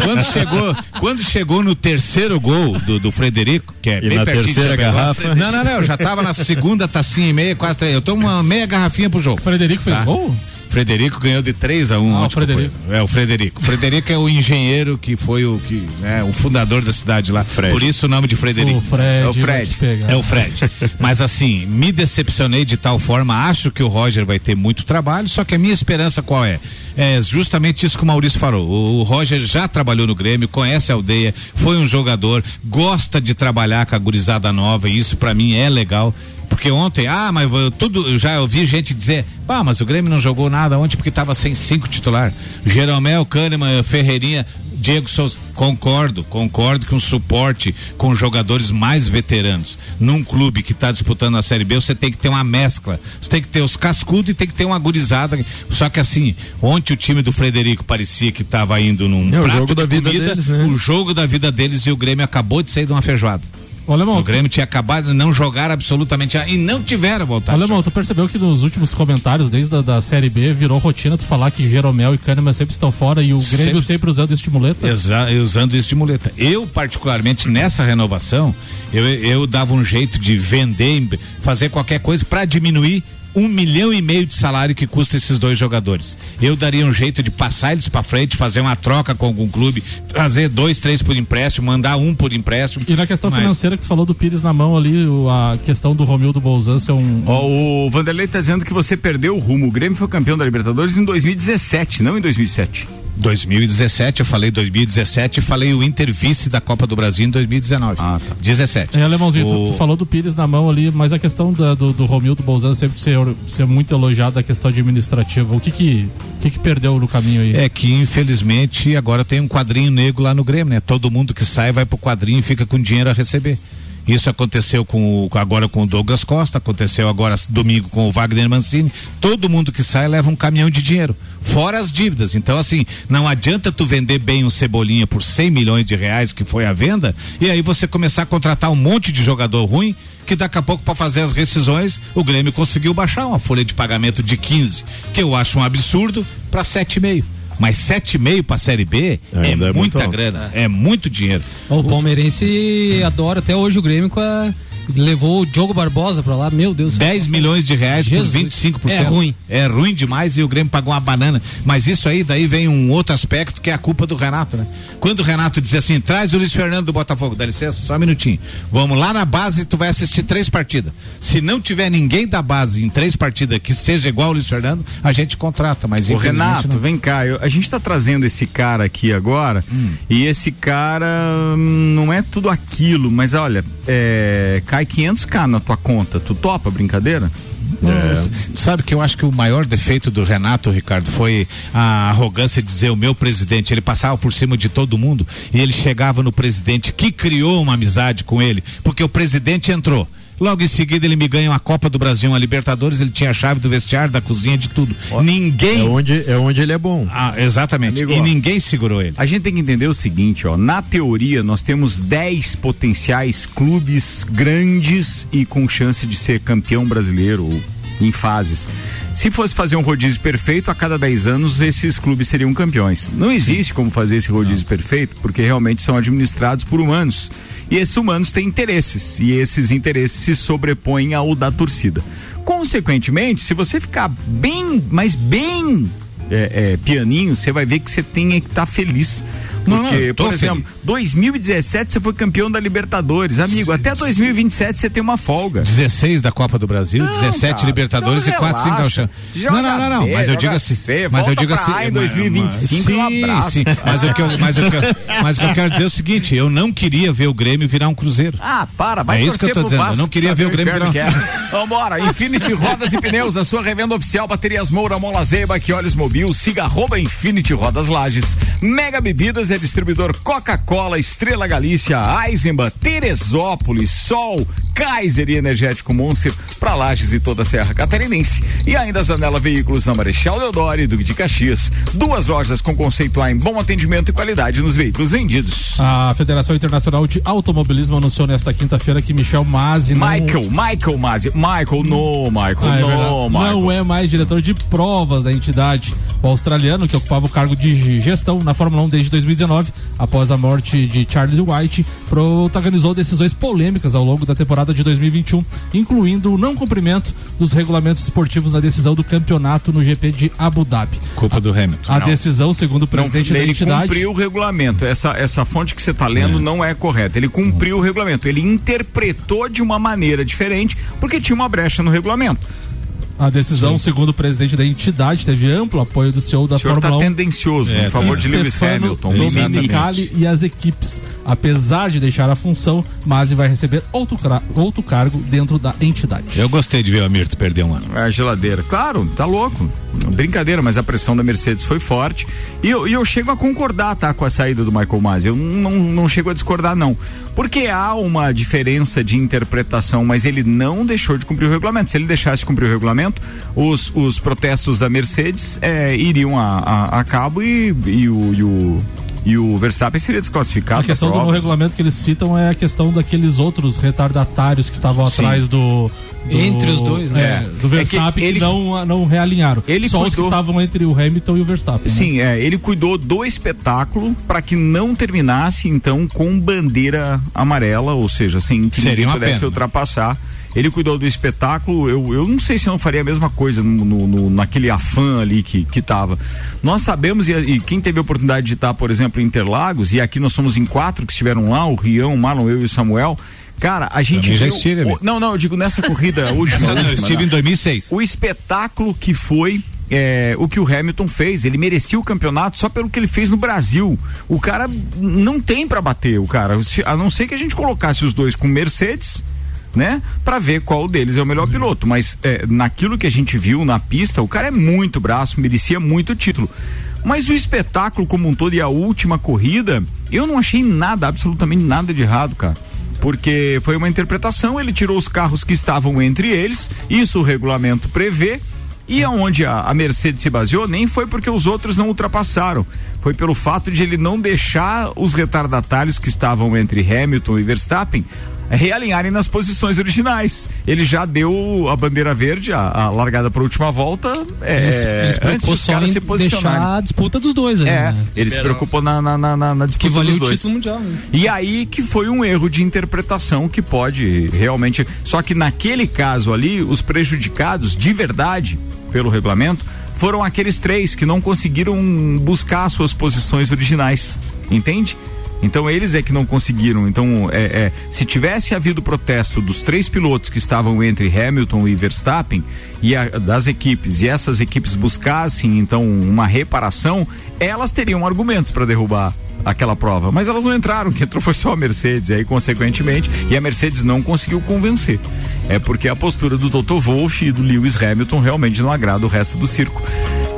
Quando chegou, quando chegou no terceiro gol do, do Frederico, que é e bem na pertinho terceira garrafa? Não, não, não, eu já tava na segunda tacinha e meia, quase três. Eu tomo uma meia garrafinha pro jogo. Frederico fez Tá. Gol? Frederico ganhou de 3 a 1 Ah, o Frederico. É, o Frederico. O Frederico é o engenheiro que foi o que, né, o fundador da cidade lá. Por isso o nome de Frederico. O Fred é o Fred. É o Fred. Mas assim, me decepcionei de tal forma, acho que o Roger vai ter muito trabalho, só que a minha esperança qual é? É justamente isso que o Maurício falou. O, o Roger já trabalhou no Grêmio, conhece a aldeia, foi um jogador, gosta de trabalhar com a gurizada nova, e isso pra mim é legal. Porque ontem, ah, mas tudo, eu já ouvi gente dizer, pá, mas o Grêmio não jogou nada ontem porque estava sem cinco titular. Jeromel, Kahneman, Ferreirinha, Diego Souza, concordo, concordo que um suporte com jogadores mais veteranos num clube que está disputando a Série B, você tem que ter uma mescla. Você tem que ter os cascudos e tem que ter uma gurizada. Só que assim, ontem o time do Frederico parecia que estava indo num É, o prato jogo de da vida comida, deles, né? o jogo da vida deles e o Grêmio acabou de sair de uma feijoada. Alemão, O Grêmio tinha acabado de não jogar absolutamente e não tiveram vontade. de Alemão, tu percebeu que nos últimos comentários, desde a da Série B, virou rotina tu falar que Jeromel e Kahneman sempre estão fora e o Grêmio Sempre. sempre, usando esse muleta? Exa usando isso de muleta. Eu, particularmente, nessa renovação, eu, eu dava um jeito de vender, fazer qualquer coisa para diminuir um milhão e meio de salário que custa esses dois jogadores. Eu daria um jeito de passar eles para frente, fazer uma troca com algum clube, trazer dois, três por empréstimo, mandar um por empréstimo. E na questão Mas- financeira que tu falou do Pires na mão ali, a questão do Romildo Bolzan ser um. Ó, o Vanderlei tá dizendo que você perdeu o rumo. O Grêmio foi campeão da Libertadores em 2017, não em 2007. 2017, eu falei 2017 e falei o Inter vice da Copa do Brasil em 2019. Ah, tá. 17. É, Alemãozinho, tu- O- tu, falou do Pires na mão ali, mas a questão da- do, do Romildo Bolzan sempre ser, ser muito elogiado a questão administrativa. O que que, o que que perdeu no caminho aí? É que infelizmente agora tem um quadrinho negro lá no Grêmio, né? Todo mundo que sai vai pro quadrinho e fica com dinheiro a receber. Isso aconteceu com o, agora com o Douglas Costa, aconteceu agora domingo com o Wagner Mancini. Todo mundo que sai leva um caminhão de dinheiro, fora as dívidas. Então assim, não adianta tu vender bem um cebolinha por 100 milhões de reais que foi a venda e aí você começar a contratar um monte de jogador ruim que daqui a pouco para fazer as rescisões o Grêmio conseguiu baixar uma folha de pagamento de 15, que eu acho um absurdo, para 7,5. Mas 7,5 para Série B é, é muito muita alto. grana, é muito dinheiro. O palmeirense adora até hoje o Grêmio com a... levou o Diogo Barbosa pra lá, meu Deus. 10 milhões de reais Jesus. por 25%. É ruim. É ruim demais e o Grêmio pagou uma banana. Mas isso aí, daí vem um outro aspecto que é a culpa do Renato, né? Quando o Renato diz assim, traz o Luiz Fernando do Botafogo, dá licença, só um minutinho. Vamos lá na base, tu vai assistir três partidas. Se não tiver ninguém da base em três partidas que seja igual o Luiz Fernando, a gente contrata. Mas Ô infelizmente Renato, não. vem cá, eu- a gente tá trazendo esse cara aqui agora Hum. e esse cara hum, não é tudo aquilo, mas olha, é, cai 500k na tua conta, tu topa a brincadeira? É. Sabe que eu acho que o maior defeito do Renato, Ricardo, foi a arrogância de dizer o meu presidente. Ele passava por cima de todo mundo e ele chegava no presidente que criou uma amizade com ele, porque o presidente entrou. Logo em seguida ele me ganha uma Copa do Brasil, uma Libertadores, ele tinha a chave do vestiário, da cozinha, de tudo. Ninguém. É onde, é onde ele é bom. Ah, exatamente. Amigo, e ó, ninguém segurou ele. A gente tem que entender o seguinte, ó, na teoria nós temos 10 potenciais clubes grandes e com chance de ser campeão brasileiro em fases. Se fosse fazer um rodízio perfeito, a cada 10 anos esses clubes seriam campeões. Não existe como fazer esse rodízio perfeito, porque realmente são administrados por humanos. E esses humanos têm interesses, e esses interesses se sobrepõem ao da torcida. Consequentemente, se você ficar bem, mas bem é, é, pianinho, você vai ver que você tem que estar feliz. Porque, não, por exemplo, 2017 você foi campeão da Libertadores. Amigo, até 2027 você tem uma folga. 16 da Copa do Brasil, Não, 17 cara, Libertadores então e 4 sem gauchão. Não, não, não, não, mas eu digo assim, C, mas eu digo assim, em mas- 2025, sim, um abraço. sim, mas o que eu, mas o que eu, mas o que eu quero dizer é o seguinte, eu não queria ver o Grêmio virar um cruzeiro. Ah, para, vai É isso que eu tô dizendo, eu Vasco não queria ver o Grêmio virar um- que é. Vambora, Infinity Rodas e Pneus, a sua revenda oficial, baterias Moura, Mola Zeba, que olhos mobil, siga arroba Infinity Rodas Lages, Mega Bebidas é distribuidor Coca-Cola, Estrela Galícia, Eisenbahn, Teresópolis, Sol, Kaiser e Energético Monster para Lages e toda a Serra Catarinense. E ainda Zanela Veículos na Marechal Deodoro e Duque de Caxias. Duas lojas com conceito A em bom atendimento e qualidade nos veículos vendidos. A Federação Internacional de Automobilismo anunciou nesta quinta-feira que Michel Mazzi não... Michael, Michael Mazzi. Michael, no, Michael, Ah, é no, Michael. Não é mais diretor de provas da entidade. O australiano, que ocupava o cargo de gestão na Fórmula 1 desde 2019, após a morte de Charlie White, protagonizou decisões polêmicas ao longo da temporada de 2021, incluindo o não cumprimento dos regulamentos esportivos na decisão do campeonato no GP de Abu Dhabi. Culpa do Hamilton. A Não. decisão, segundo o presidente não, da ele entidade. cumpriu o regulamento. Essa, essa fonte que você está lendo não é correta. Ele cumpriu o regulamento. Ele interpretou de uma maneira diferente porque tinha uma brecha no regulamento. A decisão, segundo o presidente da entidade, teve amplo apoio do CEO da O senhor está Fórmula 1. tendencioso É, em favor de Lewis Hamilton. Domenicali e as equipes. Apesar de deixar a função, Masi vai receber outro, outro cargo dentro da entidade. Eu gostei de ver o Amirto perder um ano. É a geladeira. Claro, tá louco. Brincadeira, mas a pressão da Mercedes foi forte. E eu, e eu chego a concordar, tá, com a saída do Michael Masi. Eu não, não chego a discordar, não. Porque há uma diferença de interpretação, mas ele não deixou de cumprir o regulamento. Se ele deixasse de cumprir o regulamento, os, os protestos da Mercedes é, iriam a, a, a cabo e, e o. E o e o Verstappen seria desclassificado. A questão do regulamento que eles citam é a questão daqueles outros retardatários que estavam Sim. atrás do, do- Entre os dois, né? é, É. do É que Verstappen que, ele- não, não realinharam. Ele Só os que cuidou- estavam entre o Hamilton e o Verstappen. né? Sim, é, ele cuidou do espetáculo para que não terminasse então com bandeira amarela, ou seja, sem que Seria ninguém pudesse pena. ultrapassar. Ele cuidou do espetáculo. Eu, eu não sei se eu não faria a mesma coisa no, no- no- naquele afã ali que, que tava. Nós sabemos, e, e quem teve a oportunidade de estar, por exemplo, em Interlagos, e aqui nós somos em quatro que estiveram lá, o Rião, o Marlon, eu e o Samuel. Cara, a gente. Também já estive, o- não, não, eu digo nessa corrida última. Essa não, eu estive né? em 2006. O espetáculo que foi é, o que o Hamilton fez. Ele merecia o campeonato só pelo que ele fez no Brasil. O cara não tem pra bater, o cara. A não ser que a gente colocasse os dois com Mercedes. Né? Pra ver qual deles é o melhor piloto. Mas é, naquilo que a gente viu na pista, o cara é muito braço, merecia muito título. Mas o espetáculo como um todo e a última corrida, eu não achei nada, absolutamente nada de errado, cara porque foi uma interpretação, ele tirou os carros que estavam entre eles, isso o regulamento prevê. E aonde a, Mercedes se baseou nem foi porque os outros não ultrapassaram, foi pelo fato de ele não deixar os retardatários que estavam entre Hamilton e Verstappen realinharem nas posições originais. Ele já deu a bandeira verde, a, a largada para a última volta, é, Ele se preocupou antes dos só caras se posicionarem. deixar a disputa dos dois ali, É, né? ele se preocupou na, na, na, na, disputa Que valia dos o dois. título mundial, né? E aí que foi um erro de interpretação que pode realmente. Só que naquele caso ali, os prejudicados de verdade, pelo regulamento, foram aqueles três que não conseguiram buscar suas posições originais. Entende? Então eles é que não conseguiram. Então, é, é, se tivesse havido protesto dos três pilotos que estavam entre Hamilton e Verstappen e a- das equipes e essas equipes buscassem então uma reparação, elas teriam argumentos para derrubar aquela prova, mas elas não entraram, quem entrou foi só a Mercedes, aí consequentemente, e a Mercedes não conseguiu convencer. É porque a postura do Toto Wolff e do Lewis Hamilton realmente não agrada o resto do circo.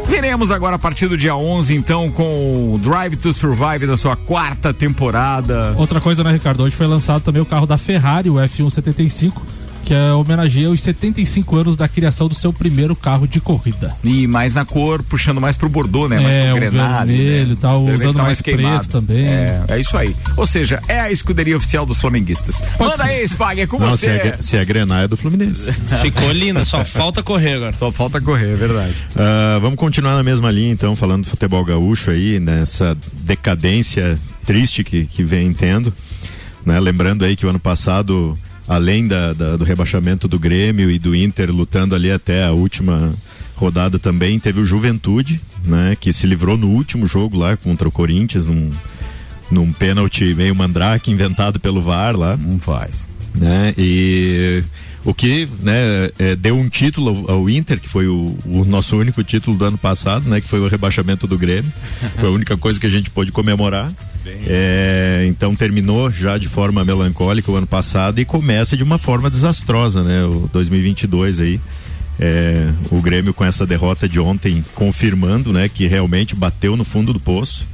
Veremos agora a partir do dia 11, então, com o Drive to Survive da sua quarta temporada. Outra coisa, né, Ricardo? Hoje foi lançado também o carro da Ferrari, o F175, que é homenageia os 75 anos da criação do seu primeiro carro de corrida. E mais na cor, puxando mais pro Bordeaux, né? Mais É, pro o Grenade. vermelho né? tal, O vermelho usando tá mais preto queimado. também. É, é isso aí. Ou seja, é a escuderia oficial dos flamenguistas. Manda aí, Spag, é com Não, você. se é, se é Grenar é do Fluminense. Ficou linda, só falta correr agora. Só falta correr, é verdade. Ah, vamos continuar na mesma linha, então, falando do futebol gaúcho aí, nessa decadência triste que, que vem tendo. Né? Lembrando aí que o ano passado, além da, da- do rebaixamento do Grêmio e do Inter lutando ali até a última rodada também, teve o Juventude, né? Que se livrou no último jogo lá contra o Corinthians, num, num pênalti meio mandrake inventado pelo VAR lá. Não faz. Né? E o que né, é, deu um título ao, ao Inter, que foi o, o nosso único título do ano passado, né? Que foi o rebaixamento do Grêmio. foi a única coisa que a gente pôde comemorar. É, então terminou já de forma melancólica o ano passado e começa de uma forma desastrosa, né? O 2022 aí. É, o Grêmio com essa derrota de ontem confirmando, né, que realmente bateu no fundo do poço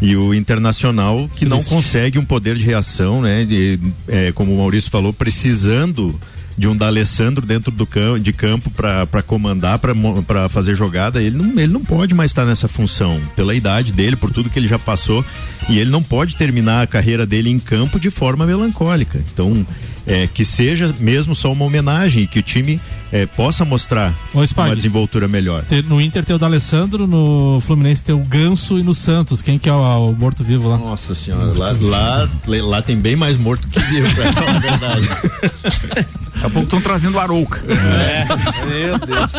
e o Internacional que não consegue um poder de reação, né? De, é, como o Maurício falou, precisando de um D'Alessandro dentro do campo, de campo para comandar, para fazer jogada, ele não, ele não pode mais estar nessa função pela idade dele, por tudo que ele já passou e ele não pode terminar a carreira dele em campo de forma melancólica. Então, é, que seja mesmo só uma homenagem e que o time é, possa mostrar Ô, Spag. uma desenvoltura melhor. No Inter tem o D'Alessandro, no Fluminense tem o Ganso e no Santos. Quem que é o, o morto-vivo lá? Nossa senhora, lá, lá, lá tem bem mais morto que vivo, pra falar a verdade. Daqui a pouco estão trazendo Arouca. Meu Deus.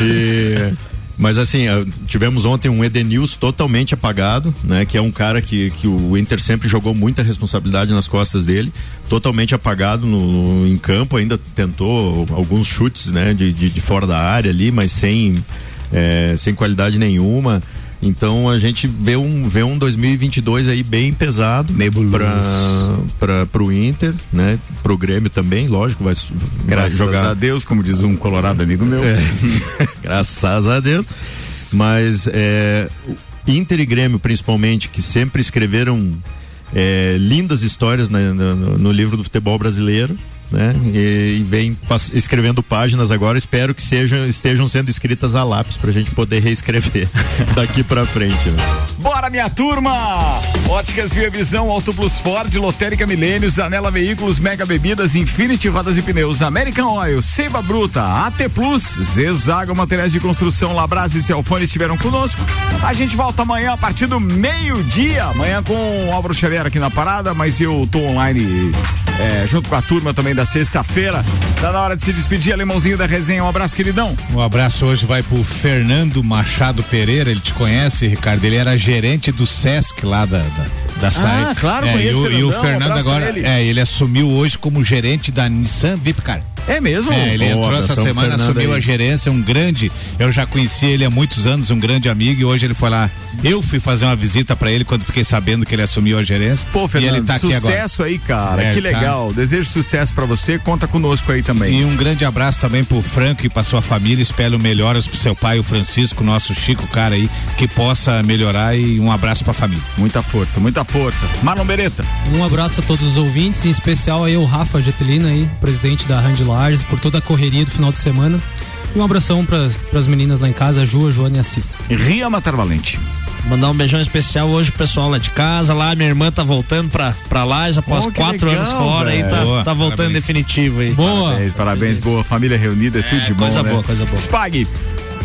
E- mas assim, tivemos ontem um Edenilson totalmente apagado, né? Que é um cara que, que o Inter sempre jogou muita responsabilidade nas costas dele, totalmente apagado no, em campo, ainda tentou alguns chutes, né? De, de, de fora da área ali, mas sem, eh, sem qualidade nenhuma. Então a gente vê um, vê um 2022 aí bem pesado para para o Inter, né? Pro Grêmio também, lógico, vai, vai Graças jogar. a Deus, como diz um colorado amigo meu. É, graças a Deus. Mas é, o Inter e Grêmio, principalmente, que sempre escreveram é, lindas histórias no livro do futebol brasileiro. Né? E, e vem escrevendo páginas agora, espero que sejam, estejam sendo escritas a lápis pra gente poder reescrever daqui pra frente. né? Bora, minha turma! Óticas Via Visão, Auto Plus Ford, Lotérica Milênios, Anela Veículos, Mega Bebidas, Infinity e Pneus, American Oil, Seiva Bruta, AT Plus, Zezago Materiais de Construção, Labras e Celfone estiveram conosco. A gente volta amanhã a partir do meio-dia. Amanhã com o Álvaro Xavier aqui na parada, mas eu tô online é, junto com a turma também da sexta-feira. Tá na hora de se despedir, alemãozinho da resenha. Um abraço, queridão. Um abraço hoje vai pro Fernando Machado Pereira, ele te conhece, Ricardo? Ele era gerente do Sesc lá da, da, da. Ah, claro, é, conheço e, o, e o um Fernando pra agora, ele. é, ele assumiu hoje como gerente da Nissan Vipcar. É mesmo? É, ele Boa, entrou essa semana, Fernando assumiu aí. a gerência, um grande, eu já conheci ele há muitos anos, um grande amigo, e hoje ele foi lá. Eu fui fazer uma visita pra ele quando fiquei sabendo que ele assumiu a gerência. Pô, e Fernando, ele tá aqui agora. sucesso aí, cara. É, que tá. legal. Desejo sucesso pra você. Conta conosco aí também. E um grande abraço também pro Franco e pra sua família. Espero melhoras pro seu pai, o Francisco, nosso Chico, cara aí, que possa melhorar e um abraço pra família. Muita força, muita força. Marlon Beretta. Um abraço a todos os ouvintes, em especial aí o Rafa Getelina aí, presidente da Rand Lages, por toda a correria do final de semana. E um abração para as meninas lá em casa, a Ju, a Joana e a Cissa. Ria Matar Valente. Mandar um beijão especial hoje pro pessoal lá de casa, lá minha irmã tá voltando pra, pra Lages após Oh, quatro legal, anos fora aí, tá, tá voltando Parabéns. definitivo aí. Parabéns, parabéns. Boa. Família reunida, é tudo de bom. coisa né? boa, coisa boa. Spag.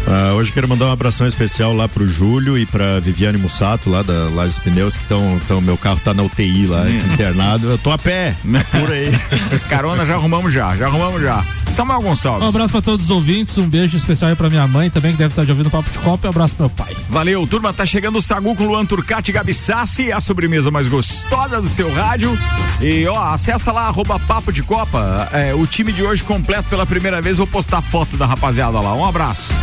Ah, hoje quero mandar um abração especial lá pro Júlio e pra Viviane Mussato, lá da Lages Pneus, que estão. Tão, meu carro tá na UTI lá, Hum. internado. Eu tô a pé, é por aí. Carona já arrumamos já, já arrumamos já. Samuel Gonçalves. Um abraço pra todos os ouvintes, um beijo especial aí pra minha mãe também, que deve estar de ouvindo o Papo de Copa, e um abraço pro meu pai. Valeu, turma, tá chegando o Sagu com Luan Turcati e Gabi Sassi, a sobremesa mais gostosa do seu rádio. E ó, acessa lá, arroba Papo de Copa. É, o time de hoje completo pela primeira vez, vou postar foto da rapaziada lá. Um abraço.